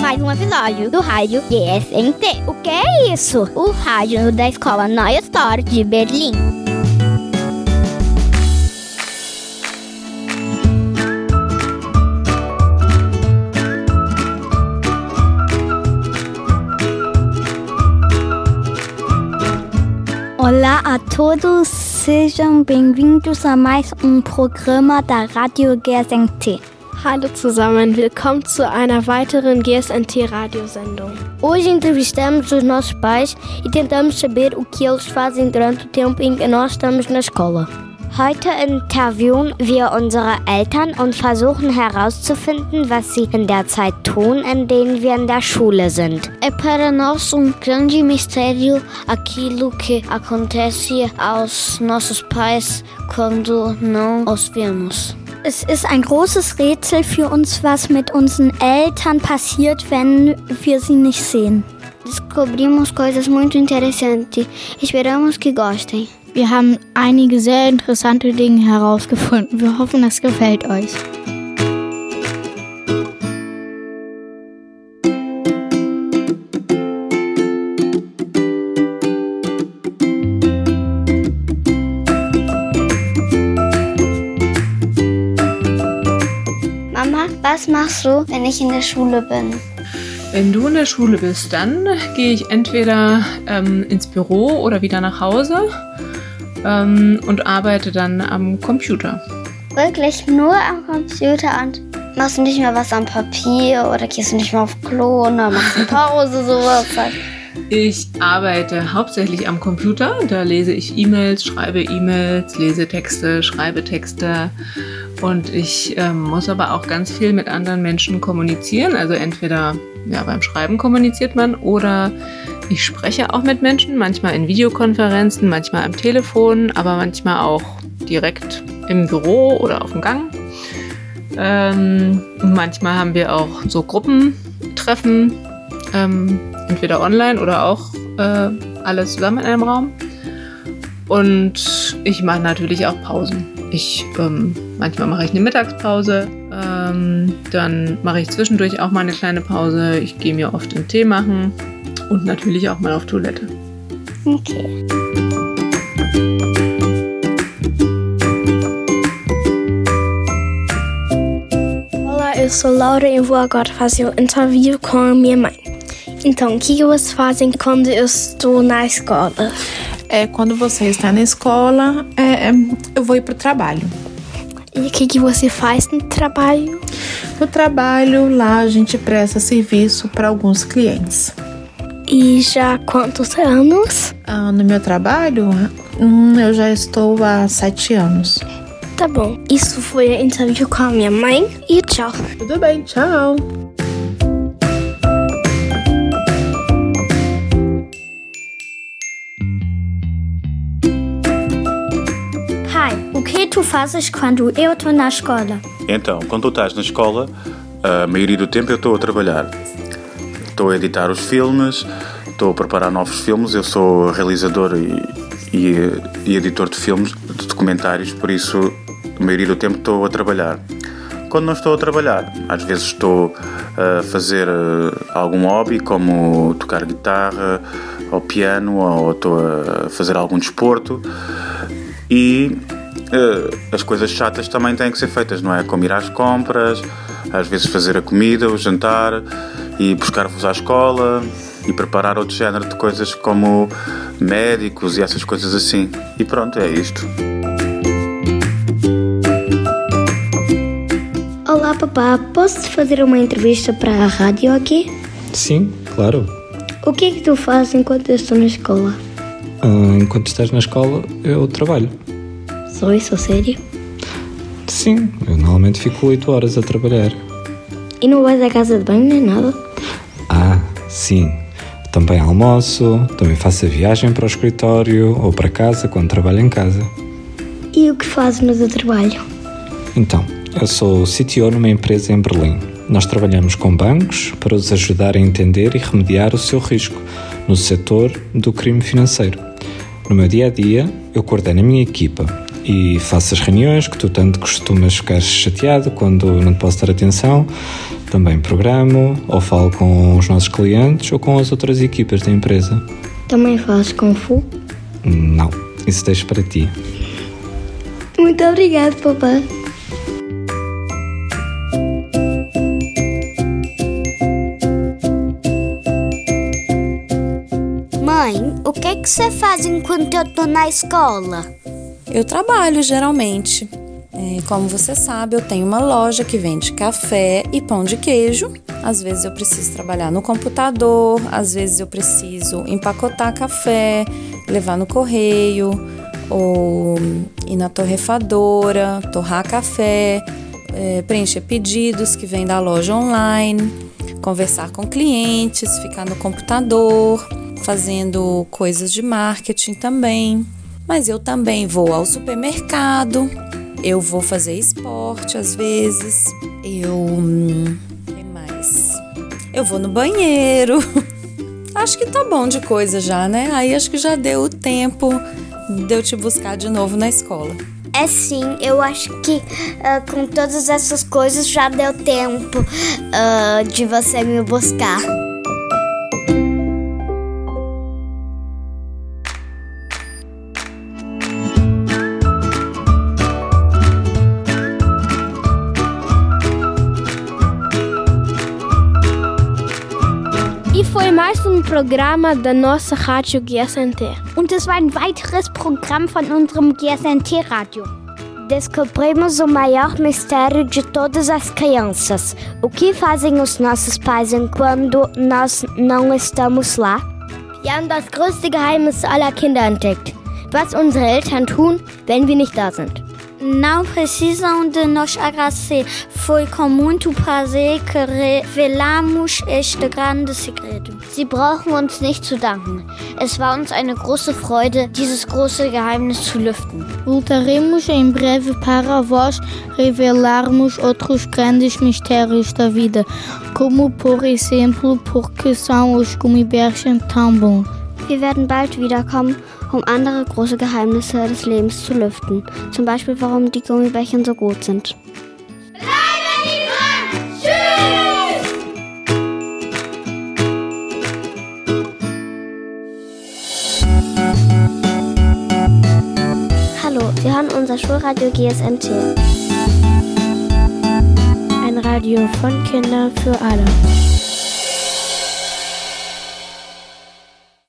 Mais um episódio do Rádio GSNT. O que é isso? O rádio da Escola Neue Store de Berlim. Olá a todos, sejam bem-vindos a mais um programa da Rádio GSNT. Hallo zusammen, willkommen zu einer weiteren GSNT-Radiosendung. Hoje entrevistamos os nossos pais e tentamos saber o que eles fazem durante o tempo em que nós estamos na escola. Heute interviewen wir unsere Eltern und versuchen herauszufinden, was sie in der Zeit tun, in denen wir in der Schule sind. É para nós um grande mistério aquilo que acontece aos nossos pais quando não os vemos. Es ist ein großes Rätsel für uns, was mit unseren Eltern passiert, wenn wir sie nicht sehen. Descobrimos coisas muito interessantes. Esperamos que gostem. Wir haben einige sehr interessante Dinge herausgefunden. Wir hoffen, es gefällt euch. Was machst du, wenn ich in der Schule bin? Wenn du in der Schule bist, dann gehe ich entweder ähm, ins Büro oder wieder nach Hause ähm, und arbeite dann am Computer. Wirklich nur am Computer und machst du nicht mehr was am Papier oder gehst du nicht mehr auf Klo oder machst eine Pause, sowas? Ich arbeite hauptsächlich am Computer. Da lese ich E-Mails, schreibe E-Mails, lese Texte, schreibe Texte. Und ich ähm, muss aber auch ganz viel mit anderen Menschen kommunizieren. Also entweder ja, beim Schreiben kommuniziert man oder ich spreche auch mit Menschen, manchmal in Videokonferenzen, manchmal am Telefon, aber manchmal auch direkt im Büro oder auf dem Gang. Ähm, manchmal haben wir auch so Gruppentreffen, ähm, entweder online oder auch äh, alles zusammen in einem Raum. Und ich mache natürlich auch Pausen. Ich ähm, manchmal mache ich eine Mittagspause, ähm, dann mache ich zwischendurch auch mal eine kleine Pause. Ich gehe mir oft einen Tee machen und natürlich auch mal auf Toilette. Okay. Olá, eu sou Laura e vou agora fazer um interview com a minha. Então, o que vocês fazem quando eu estou na escola? É, quando você está na escola, é, eu vou ir para o trabalho. E o que, que você faz no trabalho? No trabalho, lá a gente presta serviço para alguns clientes. E já há quantos anos? Ah, no meu trabalho, hum, eu já estou há sete anos. Tá bom, isso foi a entrevista com a minha mãe e tchau. Tudo bem, tchau. Que tu fazes quando eu estou na escola? Então, quando tu estás na escola, a maioria do tempo eu estou a trabalhar. Estou a editar os filmes, estou a preparar novos filmes. Eu sou realizador e, e, e editor de filmes, de documentários, por isso a maioria do tempo estou a trabalhar. Quando não estou a trabalhar, às vezes estou a fazer eh, algum hobby, como tocar guitarra ou piano, ou estou a fazer algum desporto. E as coisas chatas também têm que ser feitas, não é? Como ir às compras, às vezes fazer a comida, o jantar, e buscar-vos à escola e preparar outro género de coisas como médicos e essas coisas assim. E pronto, é isto. Olá, papá. Posso fazer uma entrevista para a rádio aqui? Sim, claro. O que é que tu fazes enquanto eu estou na escola? Ah, enquanto estás na escola, eu trabalho. Só isso, a sério? Sim, eu normalmente fico 8 horas a trabalhar. E não vais à casa de banho nem nada? Ah, sim. Também almoço, também faço a viagem para o escritório ou para casa quando trabalho em casa. E o que fazes no teu trabalho? Então, eu sou CTO numa empresa em Berlim. Nós trabalhamos com bancos para os ajudar a entender e remediar o seu risco no setor do crime financeiro. No meu dia a dia, eu coordeno a minha equipa e faço as reuniões que tu tanto costumas ficar chateado quando não te posso dar atenção. Também programo ou falo com os nossos clientes ou com as outras equipas da empresa. Também fazes Kung Fu? Não, isso deixo para ti. Muito obrigado, papai. Mãe, o que, é que você faz enquanto eu tô na escola? Eu trabalho geralmente. É, como você sabe, eu tenho uma loja que vende café e pão de queijo. Às vezes eu preciso trabalhar no computador, às vezes eu preciso empacotar café, levar no correio ou ir na torrefadora, torrar café, é, preencher pedidos que vêm da loja online, conversar com clientes, ficar no computador, fazendo coisas de marketing também. Mas eu também vou ao supermercado, eu vou fazer esporte às vezes, eu. Hum, que mais? Eu vou no banheiro. Acho que tá bom de coisa já, né? Aí acho que já deu o tempo de eu te buscar de novo na escola. É sim, eu acho que uh, com todas essas coisas já deu tempo uh, de você me buscar. Um Programm der nossa Rádio GSNT. Und es war ein weiteres Programm von unserem GSNT-Radio. Descobrimos o maior mistério de todas as crianças. O que fazem os nossos pais enquanto nós não estamos lá? Wir haben das größte Geheimnis aller Kinder entdeckt. Was unsere Eltern tun, wenn wir nicht da sind. Não precisam de nos agradecer. Foi com muito prazer que revelamos este grande segredo. Sie brauchen uns nicht zu danken. Es war uns eine große Freude, dieses große Geheimnis zu lüften. Voltaremos em breve para vós revelarmos outros grandes mistérios da vida, como por exemplo, porque são os Gummibärchen tão bons. Wir werden bald wiederkommen, um andere große Geheimnisse des Lebens zu lüften. Zum Beispiel, warum die Gummibärchen so gut sind. Sie hören unser Schulradio GSMT. Ein Radio von Kindern für alle.